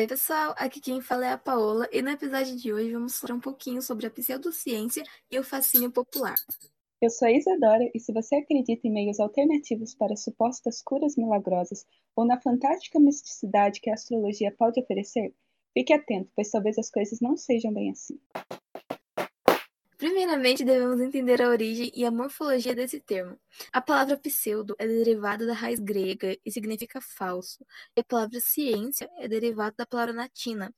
Oi, pessoal, aqui quem fala é a Paola e no episódio de hoje vamos falar um pouquinho sobre a pseudociência e o fascínio popular. Eu sou a Isadora e se você acredita em meios alternativos para supostas curas milagrosas ou na fantástica misticidade que a astrologia pode oferecer, fique atento, pois talvez as coisas não sejam bem assim. Primeiramente, devemos entender a origem e a morfologia desse termo. A palavra pseudo é derivada da raiz grega e significa falso, e a palavra ciência é derivada da palavra latina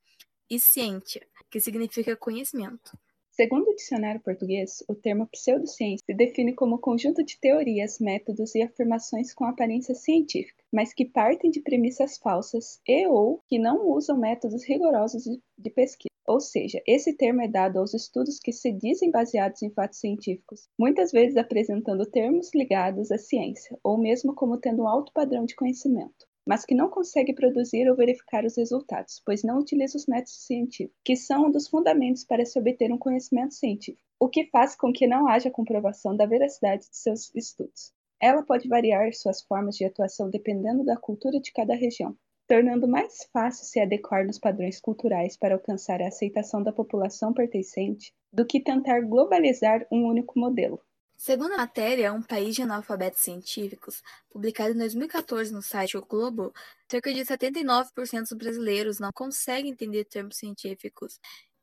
e scientia, que significa conhecimento. Segundo o dicionário português, o termo pseudociência se define como conjunto de teorias, métodos e afirmações com aparência científica, mas que partem de premissas falsas e ou que não usam métodos rigorosos de pesquisa. Ou seja, esse termo é dado aos estudos que se dizem baseados em fatos científicos, muitas vezes apresentando termos ligados à ciência, ou mesmo como tendo um alto padrão de conhecimento, mas que não consegue produzir ou verificar os resultados, pois não utiliza os métodos científicos, que são um dos fundamentos para se obter um conhecimento científico, o que faz com que não haja comprovação da veracidade de seus estudos. Ela pode variar suas formas de atuação dependendo da cultura de cada região, tornando mais fácil se adequar nos padrões culturais para alcançar a aceitação da população pertencente do que tentar globalizar um único modelo. Segundo a matéria Um País de Analfabetos Científicos, publicada em 2014 no site O Globo, cerca de 79% dos brasileiros não conseguem entender termos científicos.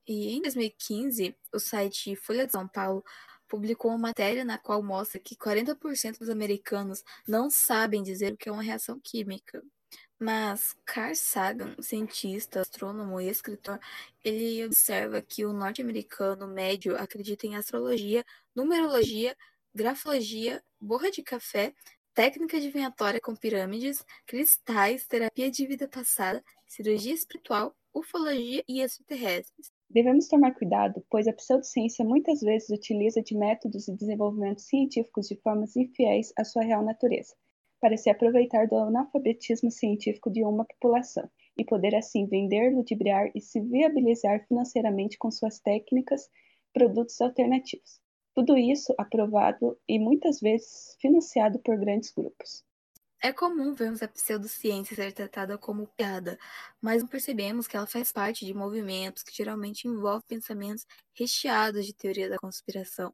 E em 2015, o site Folha de São Paulo publicou uma matéria na qual mostra que 40% dos americanos não sabem dizer o que é uma reação química. Mas Carl Sagan, cientista, astrônomo e escritor, ele observa que o norte-americano médio acredita em astrologia, numerologia, grafologia, borra de café, técnica adivinhatória com pirâmides, cristais, terapia de vida passada, cirurgia espiritual, ufologia e extraterrestres. Devemos tomar cuidado, pois a pseudociência muitas vezes utiliza de métodos e desenvolvimentos científicos de formas infiéis à sua real natureza para se aproveitar do analfabetismo científico de uma população e poder assim vender, ludibriar e se viabilizar financeiramente com suas técnicas produtos alternativos. Tudo isso aprovado e muitas vezes financiado por grandes grupos. É comum vermos a pseudociência ser tratada como piada, mas não percebemos que ela faz parte de movimentos que geralmente envolvem pensamentos recheados de teoria da conspiração.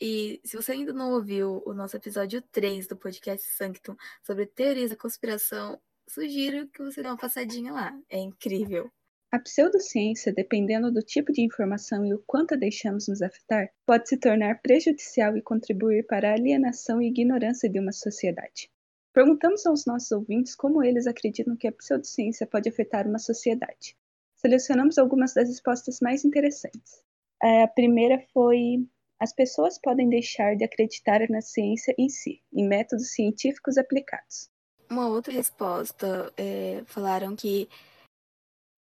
E se você ainda não ouviu o nosso episódio 3 do podcast Sanctum sobre teorias da conspiração, sugiro que você dê uma passadinha lá. É incrível. A pseudociência, dependendo do tipo de informação e o quanto a deixamos nos afetar, pode se tornar prejudicial e contribuir para a alienação e ignorância de uma sociedade. Perguntamos aos nossos ouvintes como eles acreditam que a pseudociência pode afetar uma sociedade. Selecionamos algumas das respostas mais interessantes. A primeira foi as pessoas podem deixar de acreditar na ciência em si, em métodos científicos aplicados. Uma outra resposta é, falaram que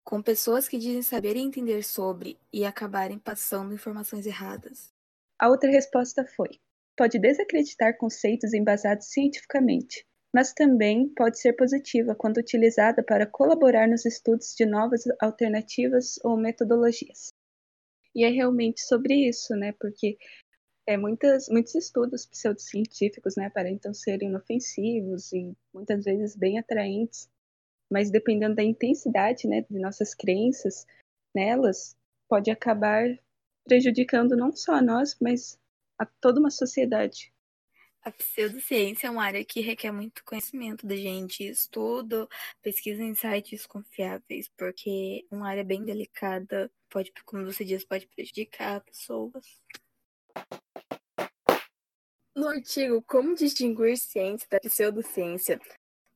com pessoas que dizem saber e entender sobre e acabarem passando informações erradas. A outra resposta foi: pode desacreditar conceitos embasados cientificamente, mas também pode ser positiva quando utilizada para colaborar nos estudos de novas alternativas ou metodologias. E é realmente sobre isso, né? Porque é, muitas, muitos estudos pseudocientíficos né, aparentam serem inofensivos e muitas vezes bem atraentes, mas dependendo da intensidade né, de nossas crenças nelas, pode acabar prejudicando não só a nós, mas a toda uma sociedade. A pseudociência é uma área que requer muito conhecimento da gente, estudo, pesquisa em sites confiáveis, porque é uma área bem delicada, pode, como você diz, pode prejudicar pessoas. No artigo Como distinguir ciência da pseudociência,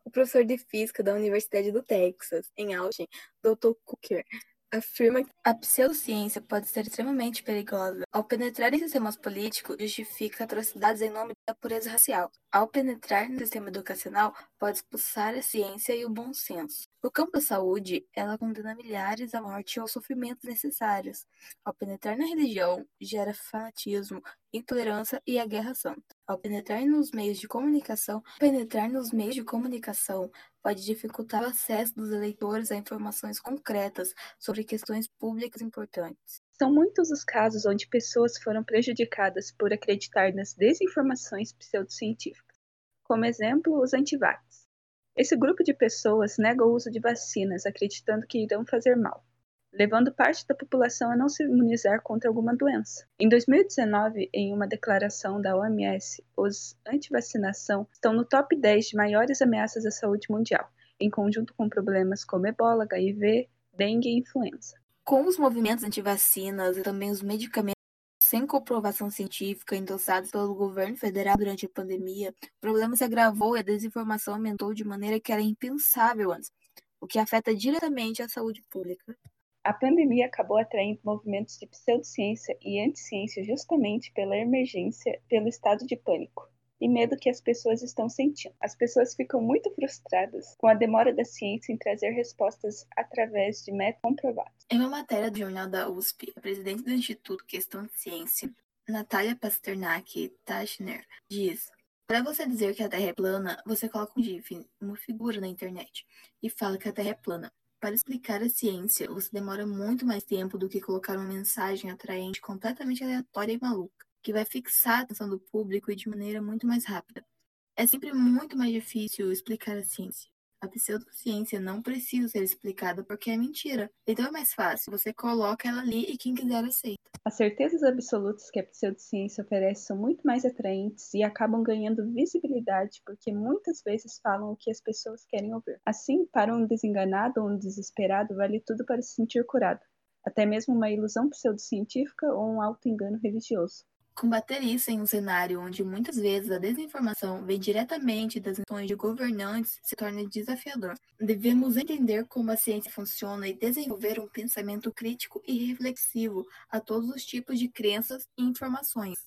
o professor de física da Universidade do Texas, em Austin, Dr. Cooker, afirma que a pseudociência pode ser extremamente perigosa. Ao penetrar em sistemas políticos, justifica atrocidades em nome da pureza racial. Ao penetrar no sistema educacional, pode expulsar a ciência e o bom senso. No campo da saúde, ela condena milhares à morte ou sofrimentos necessários. Ao penetrar na religião, gera fanatismo, intolerância e a guerra santa. Ao penetrar nos meios de comunicação, penetrar nos meios de comunicação pode dificultar o acesso dos eleitores a informações concretas sobre questões públicas importantes. São muitos os casos onde pessoas foram prejudicadas por acreditar nas desinformações pseudocientíficas. Como exemplo, os antivax. Esse grupo de pessoas nega o uso de vacinas, acreditando que irão fazer mal, levando parte da população a não se imunizar contra alguma doença. Em 2019, em uma declaração da OMS, os antivacinação estão no top 10 de maiores ameaças à saúde mundial, em conjunto com problemas como ebola, HIV, dengue e influenza. Com os movimentos antivacinas e também os medicamentos sem comprovação científica endossados pelo governo federal durante a pandemia, o problema se agravou e a desinformação aumentou de maneira que era impensável antes, o que afeta diretamente a saúde pública. A pandemia acabou atraindo movimentos de pseudociência e anticiência justamente pela emergência pelo estado de pânico e medo que as pessoas estão sentindo. As pessoas ficam muito frustradas com a demora da ciência em trazer respostas através de métodos comprovados. Em uma matéria do jornal da USP, a presidente do Instituto Questão de Ciência, Natália Pasternak Tachner, diz: Para você dizer que a Terra é plana, você coloca um GIF, uma figura na internet, e fala que a Terra é plana. Para explicar a ciência, você demora muito mais tempo do que colocar uma mensagem atraente completamente aleatória e maluca que vai fixar a atenção do público e de maneira muito mais rápida. É sempre muito mais difícil explicar a ciência. A pseudociência não precisa ser explicada porque é mentira. Então é mais fácil, você coloca ela ali e quem quiser aceita. As certezas absolutas que a pseudociência oferece são muito mais atraentes e acabam ganhando visibilidade porque muitas vezes falam o que as pessoas querem ouvir. Assim, para um desenganado ou um desesperado, vale tudo para se sentir curado, até mesmo uma ilusão pseudocientífica ou um auto-engano religioso. Combater isso em um cenário onde muitas vezes a desinformação vem diretamente das ações de governantes se torna desafiador. Devemos entender como a ciência funciona e desenvolver um pensamento crítico e reflexivo a todos os tipos de crenças e informações.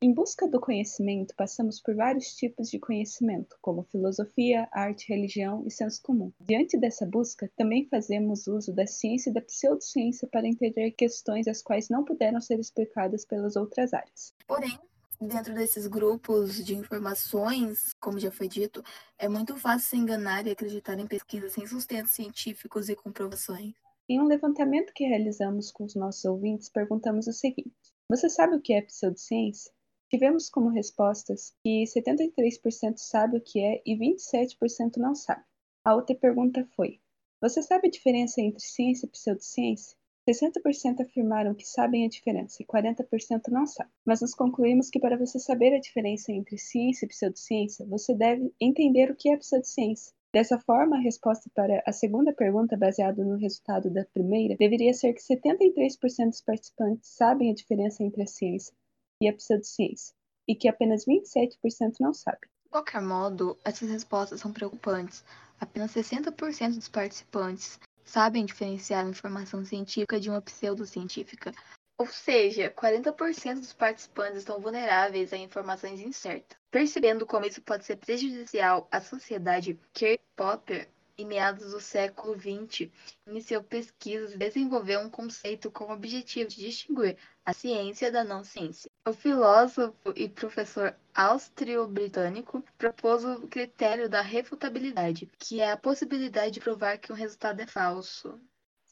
Em busca do conhecimento, passamos por vários tipos de conhecimento, como filosofia, arte, religião e senso comum. Diante dessa busca, também fazemos uso da ciência e da pseudociência para entender questões as quais não puderam ser explicadas pelas outras áreas. Porém, dentro desses grupos de informações, como já foi dito, é muito fácil se enganar e acreditar em pesquisas sem sustentos científicos e comprovações. Em um levantamento que realizamos com os nossos ouvintes, perguntamos o seguinte: Você sabe o que é pseudociência? Tivemos como respostas que 73% sabe o que é e 27% não sabe. A outra pergunta foi: Você sabe a diferença entre ciência e pseudociência? 60% afirmaram que sabem a diferença e 40% não sabem. Mas nós concluímos que para você saber a diferença entre ciência e pseudociência, você deve entender o que é pseudociência. Dessa forma, a resposta para a segunda pergunta, baseada no resultado da primeira, deveria ser que 73% dos participantes sabem a diferença entre a ciência e a pseudociência, e que apenas 27% não sabe. De qualquer modo, essas respostas são preocupantes. Apenas 60% dos participantes sabem diferenciar a informação científica de uma pseudocientífica. Ou seja, 40% dos participantes estão vulneráveis a informações incertas. Percebendo como isso pode ser prejudicial à sociedade, Kirk Popper em meados do século XX, iniciou pesquisas e desenvolveu um conceito com o objetivo de distinguir a ciência da não ciência. O filósofo e professor austro-britânico propôs o critério da refutabilidade, que é a possibilidade de provar que um resultado é falso.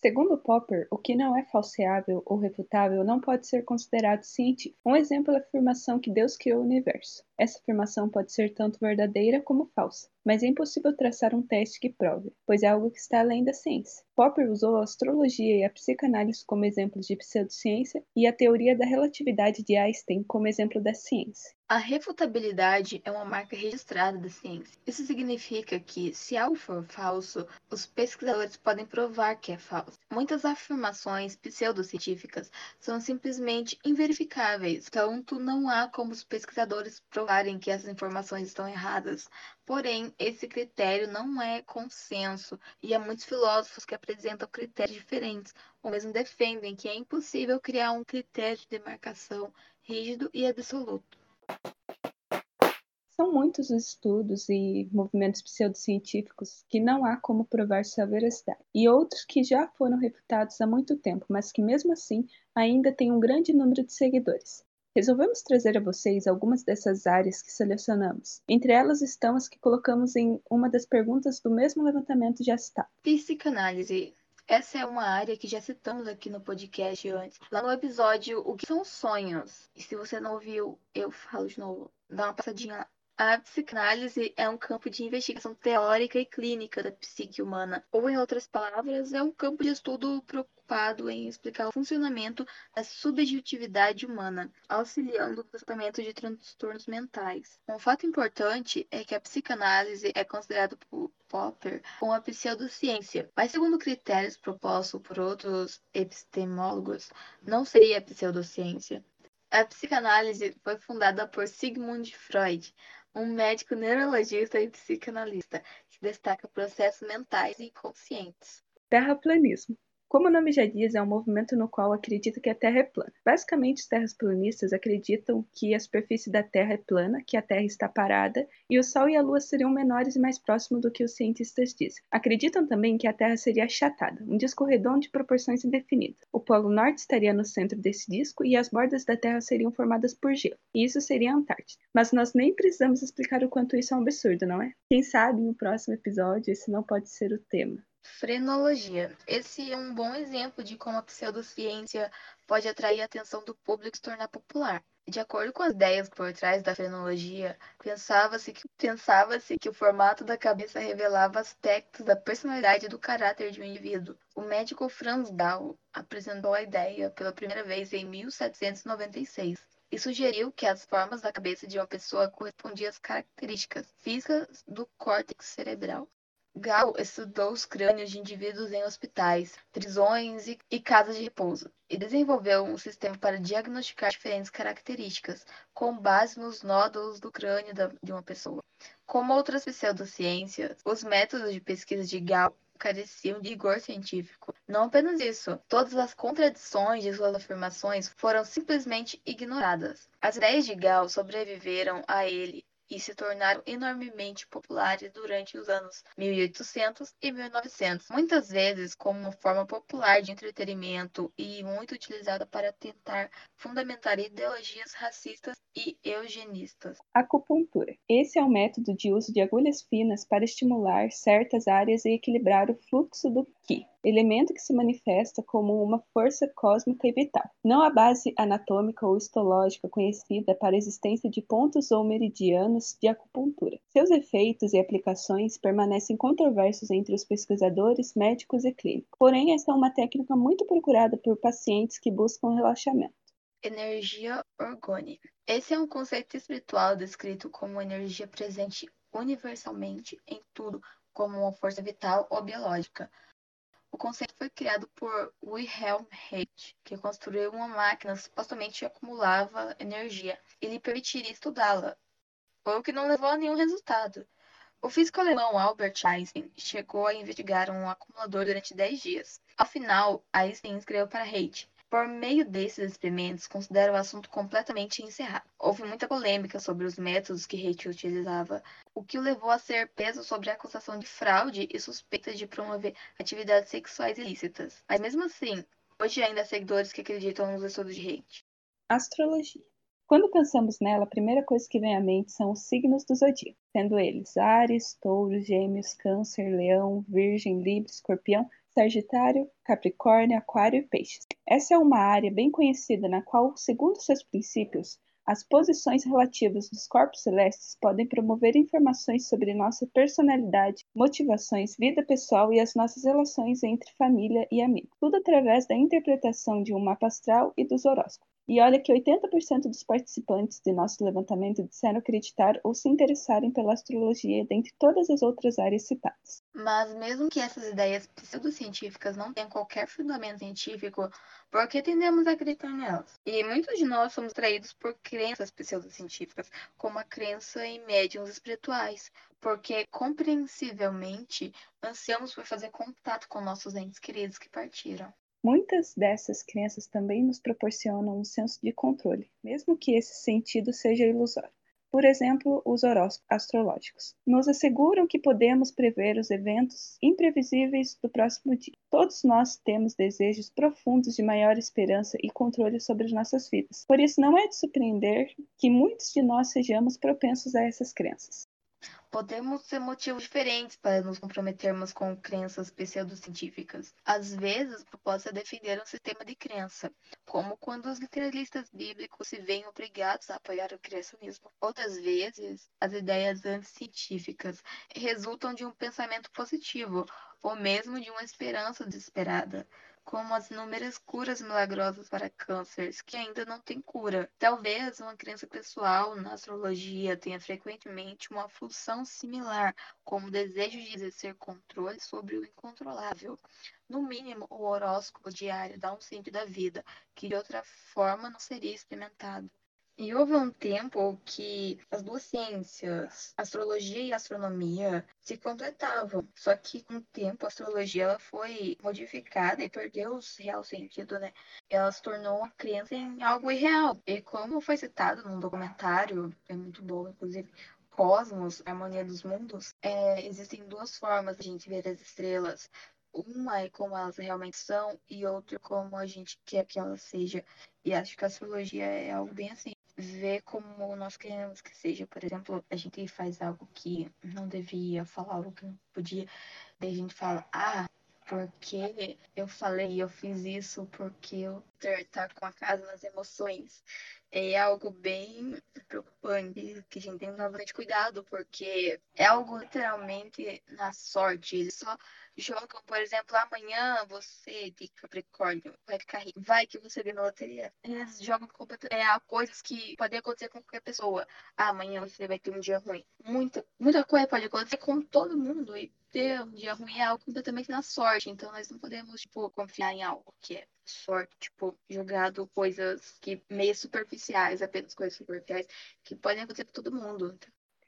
Segundo Popper, o que não é falseável ou refutável não pode ser considerado científico. Um exemplo é a afirmação que Deus criou o universo. Essa afirmação pode ser tanto verdadeira como falsa, mas é impossível traçar um teste que prove, pois é algo que está além da ciência. Popper usou a astrologia e a psicanálise como exemplos de pseudociência e a teoria da relatividade de Einstein como exemplo da ciência. A refutabilidade é uma marca registrada da ciência. Isso significa que, se algo for falso, os pesquisadores podem provar que é falso. Muitas afirmações pseudocientíficas são simplesmente inverificáveis, tanto não há como os pesquisadores provarem que essas informações estão erradas. Porém, esse critério não é consenso e há muitos filósofos que apresentam critérios diferentes, ou mesmo defendem que é impossível criar um critério de demarcação rígido e absoluto. São muitos os estudos e movimentos pseudocientíficos que não há como provar sua veracidade, e outros que já foram refutados há muito tempo, mas que mesmo assim ainda têm um grande número de seguidores. Resolvemos trazer a vocês algumas dessas áreas que selecionamos. Entre elas estão as que colocamos em uma das perguntas do mesmo levantamento já citado. Psicanálise. Essa é uma área que já citamos aqui no podcast antes, lá no episódio O que são sonhos. E se você não ouviu, eu falo de novo. Dá uma passadinha. A psicanálise é um campo de investigação teórica e clínica da psique humana, ou, em outras palavras, é um campo de estudo preocupado em explicar o funcionamento da subjetividade humana, auxiliando o tratamento de transtornos mentais. Um fato importante é que a psicanálise é considerada por Popper como a pseudociência, mas segundo critérios propostos por outros epistemólogos, não seria pseudociência. A psicanálise foi fundada por Sigmund Freud, um médico neurologista e psicanalista que destaca processos mentais inconscientes. Terraplanismo. Como o nome já diz, é um movimento no qual acredita que a Terra é plana. Basicamente, os terraplanistas acreditam que a superfície da Terra é plana, que a Terra está parada e o Sol e a Lua seriam menores e mais próximos do que os cientistas dizem. Acreditam também que a Terra seria achatada, um disco redondo de proporções indefinidas. O Polo Norte estaria no centro desse disco e as bordas da Terra seriam formadas por gelo, e isso seria a Antártida. Mas nós nem precisamos explicar o quanto isso é um absurdo, não é? Quem sabe no próximo episódio esse não pode ser o tema. Frenologia. Esse é um bom exemplo de como a pseudociência pode atrair a atenção do público e se tornar popular. De acordo com as ideias por trás da frenologia, pensava-se que, pensava que o formato da cabeça revelava aspectos da personalidade e do caráter de um indivíduo. O médico Franz Gall apresentou a ideia pela primeira vez em 1796 e sugeriu que as formas da cabeça de uma pessoa correspondiam às características físicas do córtex cerebral. Gall estudou os crânios de indivíduos em hospitais, prisões e, e, casas de repouso, e desenvolveu um sistema para diagnosticar diferentes características, com base nos nódulos do crânio da, de uma pessoa. Como outras pseudociências, os métodos de pesquisa de Gall careciam de rigor científico. Não apenas isso, todas as contradições de suas afirmações foram simplesmente ignoradas. As ideias de Gall sobreviveram a ele e se tornaram enormemente populares durante os anos 1800 e 1900, muitas vezes como uma forma popular de entretenimento e muito utilizada para tentar fundamentar ideologias racistas e eugenistas. Acupuntura. Esse é o método de uso de agulhas finas para estimular certas áreas e equilibrar o fluxo do Qi elemento que se manifesta como uma força cósmica e vital, não a base anatômica ou histológica conhecida para a existência de pontos ou meridianos de acupuntura. Seus efeitos e aplicações permanecem controversos entre os pesquisadores, médicos e clínicos, porém essa é uma técnica muito procurada por pacientes que buscam relaxamento. Energia orgânica. Esse é um conceito espiritual descrito como energia presente universalmente em tudo, como uma força vital ou biológica, o conceito foi criado por Wilhelm Reich, que construiu uma máquina que supostamente acumulava energia e lhe permitiria estudá-la, o que não levou a nenhum resultado. O físico alemão Albert Einstein chegou a investigar um acumulador durante 10 dias. Ao final, Einstein escreveu para Reich por meio desses experimentos, considera o assunto completamente encerrado. Houve muita polêmica sobre os métodos que Reich utilizava, o que o levou a ser preso sobre a acusação de fraude e suspeita de promover atividades sexuais ilícitas. Mas mesmo assim, hoje ainda há seguidores que acreditam nos estudos de Reich. Astrologia. Quando pensamos nela, a primeira coisa que vem à mente são os signos do zodíaco, sendo eles Ares, Touro, Gêmeos, Câncer, Leão, Virgem, Libra, Escorpião Sagitário, Capricórnio, Aquário e Peixes. Essa é uma área bem conhecida na qual, segundo seus princípios, as posições relativas dos corpos celestes podem promover informações sobre nossa personalidade, motivações, vida pessoal e as nossas relações entre família e amigos, tudo através da interpretação de um mapa astral e dos horóscopos. E olha que 80% dos participantes de nosso levantamento disseram acreditar ou se interessarem pela astrologia dentre todas as outras áreas citadas. Mas mesmo que essas ideias pseudocientíficas não tenham qualquer fundamento científico, por que tendemos a acreditar nelas? E muitos de nós somos traídos por crenças pseudocientíficas, como a crença em médiums espirituais, porque compreensivelmente ansiamos por fazer contato com nossos entes queridos que partiram. Muitas dessas crenças também nos proporcionam um senso de controle, mesmo que esse sentido seja ilusório. Por exemplo, os horóscopos astrológicos. Nos asseguram que podemos prever os eventos imprevisíveis do próximo dia. Todos nós temos desejos profundos de maior esperança e controle sobre nossas vidas. Por isso, não é de surpreender que muitos de nós sejamos propensos a essas crenças. Podemos ter motivos diferentes para nos comprometermos com crenças pseudocientíficas. Às vezes, o propósito é defender um sistema de crença, como quando os literalistas bíblicos se veem obrigados a apoiar o criacionismo. Outras vezes, as ideias anticientíficas resultam de um pensamento positivo, ou mesmo de uma esperança desesperada como as inúmeras curas milagrosas para cânceres que ainda não têm cura. Talvez uma crença pessoal na astrologia tenha frequentemente uma função similar, como o desejo de exercer controle sobre o incontrolável. No mínimo, o horóscopo diário dá um sentido da vida, que de outra forma não seria experimentado. E houve um tempo que as duas ciências, astrologia e astronomia, se completavam. Só que com o tempo a astrologia ela foi modificada e perdeu o real sentido, né? Ela se tornou uma crença em algo irreal. E como foi citado num documentário, é muito bom, inclusive, Cosmos, Harmonia dos Mundos, é, existem duas formas de a gente ver as estrelas. Uma é como elas realmente são e outra como a gente quer que elas sejam. E acho que a astrologia é algo bem assim ver como nós queremos que seja. Por exemplo, a gente faz algo que não devia, falar algo que não podia, daí a gente fala, ah, porque eu falei, eu fiz isso porque Ter tá com a casa nas emoções. É algo bem preocupante, que a gente tem que tomar bastante cuidado, porque é algo literalmente na sorte. Eles só jogam, por exemplo, amanhã você de Capricórnio vai ficar rico, vai que você ganha na loteria. Eles jogam é, coisas que podem acontecer com qualquer pessoa. Ah, amanhã você vai ter um dia ruim. Muita, muita coisa pode acontecer com todo mundo e ter um dia ruim é algo completamente na sorte. Então nós não podemos, tipo, confiar em algo que é sorte, tipo, jogado coisas que meio superficiais, apenas coisas superficiais, que podem acontecer com todo mundo.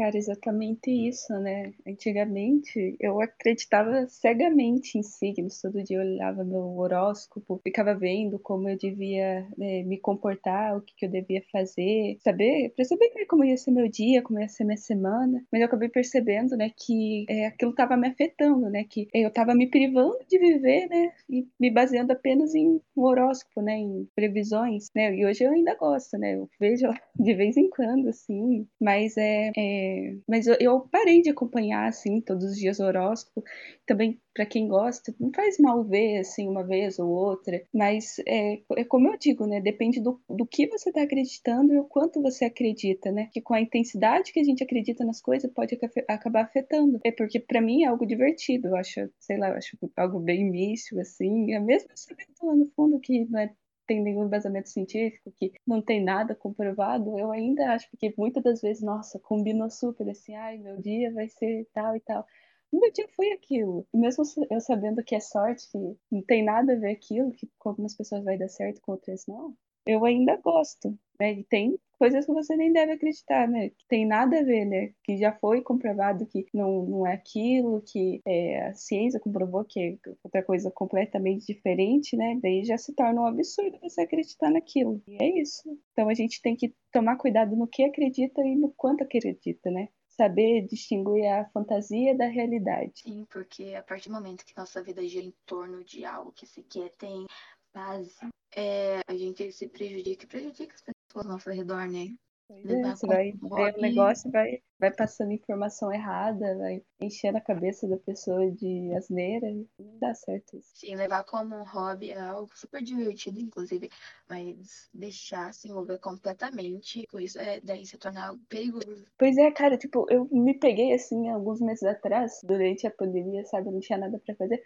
Cara, exatamente isso, né? Antigamente eu acreditava cegamente em signos. Todo dia eu olhava meu horóscopo, ficava vendo como eu devia né, me comportar, o que, que, eu devia fazer, saber, pra saber como ia ser meu dia, como ia ser minha semana. Mas eu acabei percebendo, né, que é, aquilo estava me afetando, né? Que eu estava me privando de viver, né? E me baseando apenas em um horóscopo, né? Em previsões, né? E hoje eu ainda gosto, né? Eu vejo de vez em quando, assim. Mas é, é mas eu, eu, parei de acompanhar assim todos os dias o horóscopo. Também para quem gosta, não faz mal ver assim uma vez ou outra, mas é, é como eu digo, né? Depende do, do que você está acreditando e o quanto você acredita, né? Que com a intensidade que a gente acredita nas coisas pode acabar afetando. É porque para mim é algo divertido, eu acho, sei lá, eu acho algo bem místico assim, é mesmo sabendo lá no fundo que não é tem nenhum embasamento científico, que não tem nada comprovado, eu ainda acho, porque muitas das vezes, nossa, combinou super assim, ai, meu dia vai ser tal e tal. Meu dia foi aquilo. Mesmo eu sabendo que é sorte, que não tem nada a ver aquilo, que com algumas pessoas vai dar certo, com outras não, eu ainda gosto, né? E tem coisas que você nem deve acreditar, né? Que tem nada a ver, né? Que já foi comprovado que não, não é aquilo, que é, a ciência comprovou que é outra coisa completamente diferente, né? Daí já se torna um absurdo você acreditar naquilo. E é isso. Então a gente tem que tomar cuidado no que acredita e no quanto acredita, né? saber distinguir a fantasia da realidade. Sim, porque a partir do momento que nossa vida gira em torno de algo que sequer tem base, é, a gente se prejudica e prejudica as pessoas ao nosso redor, né? É, você vai ver o negócio vai, vai passando informação errada, vai enchendo a cabeça da pessoa de asneira, não dá certo isso. Sim, levar como um hobby é algo super divertido, inclusive, mas deixar se envolver completamente com isso é daí se tornar algo perigoso. Pois é, cara, tipo, eu me peguei assim alguns meses atrás, durante a pandemia, sabe, não tinha nada para fazer.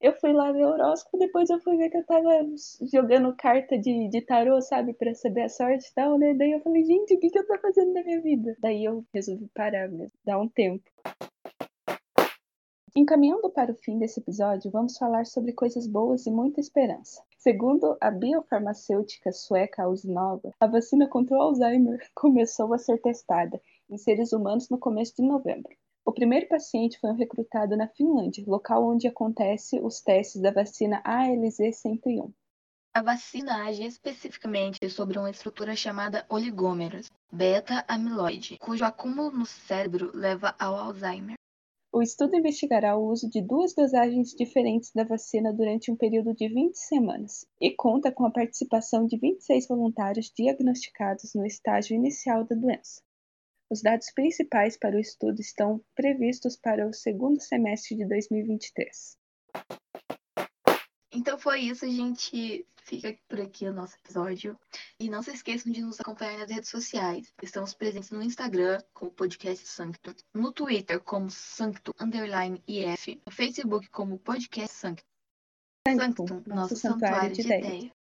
Eu fui lá ver o horóscopo, depois eu fui ver que eu tava jogando carta de, de tarô, sabe, para saber a sorte e tal, né? Daí eu falei, gente, o que, que eu tô fazendo na minha vida? Daí eu resolvi parar mesmo, dar um tempo. Encaminhando para o fim desse episódio, vamos falar sobre coisas boas e muita esperança. Segundo a biofarmacêutica sueca Ausnova, a vacina contra o Alzheimer começou a ser testada em seres humanos no começo de novembro. O primeiro paciente foi um recrutado na Finlândia, local onde acontece os testes da vacina ALZ-101. A vacina age especificamente sobre uma estrutura chamada oligômeros beta-amiloide, cujo acúmulo no cérebro leva ao Alzheimer. O estudo investigará o uso de duas dosagens diferentes da vacina durante um período de 20 semanas e conta com a participação de 26 voluntários diagnosticados no estágio inicial da doença. Os dados principais para o estudo estão previstos para o segundo semestre de 2023. Então foi isso, a gente fica por aqui o nosso episódio. E não se esqueçam de nos acompanhar nas redes sociais. Estamos presentes no Instagram como Podcast Sanctum, no Twitter como Sanctum Underline IF, no Facebook como Podcast Sanctum. Sanctum, nosso santuário de ideia.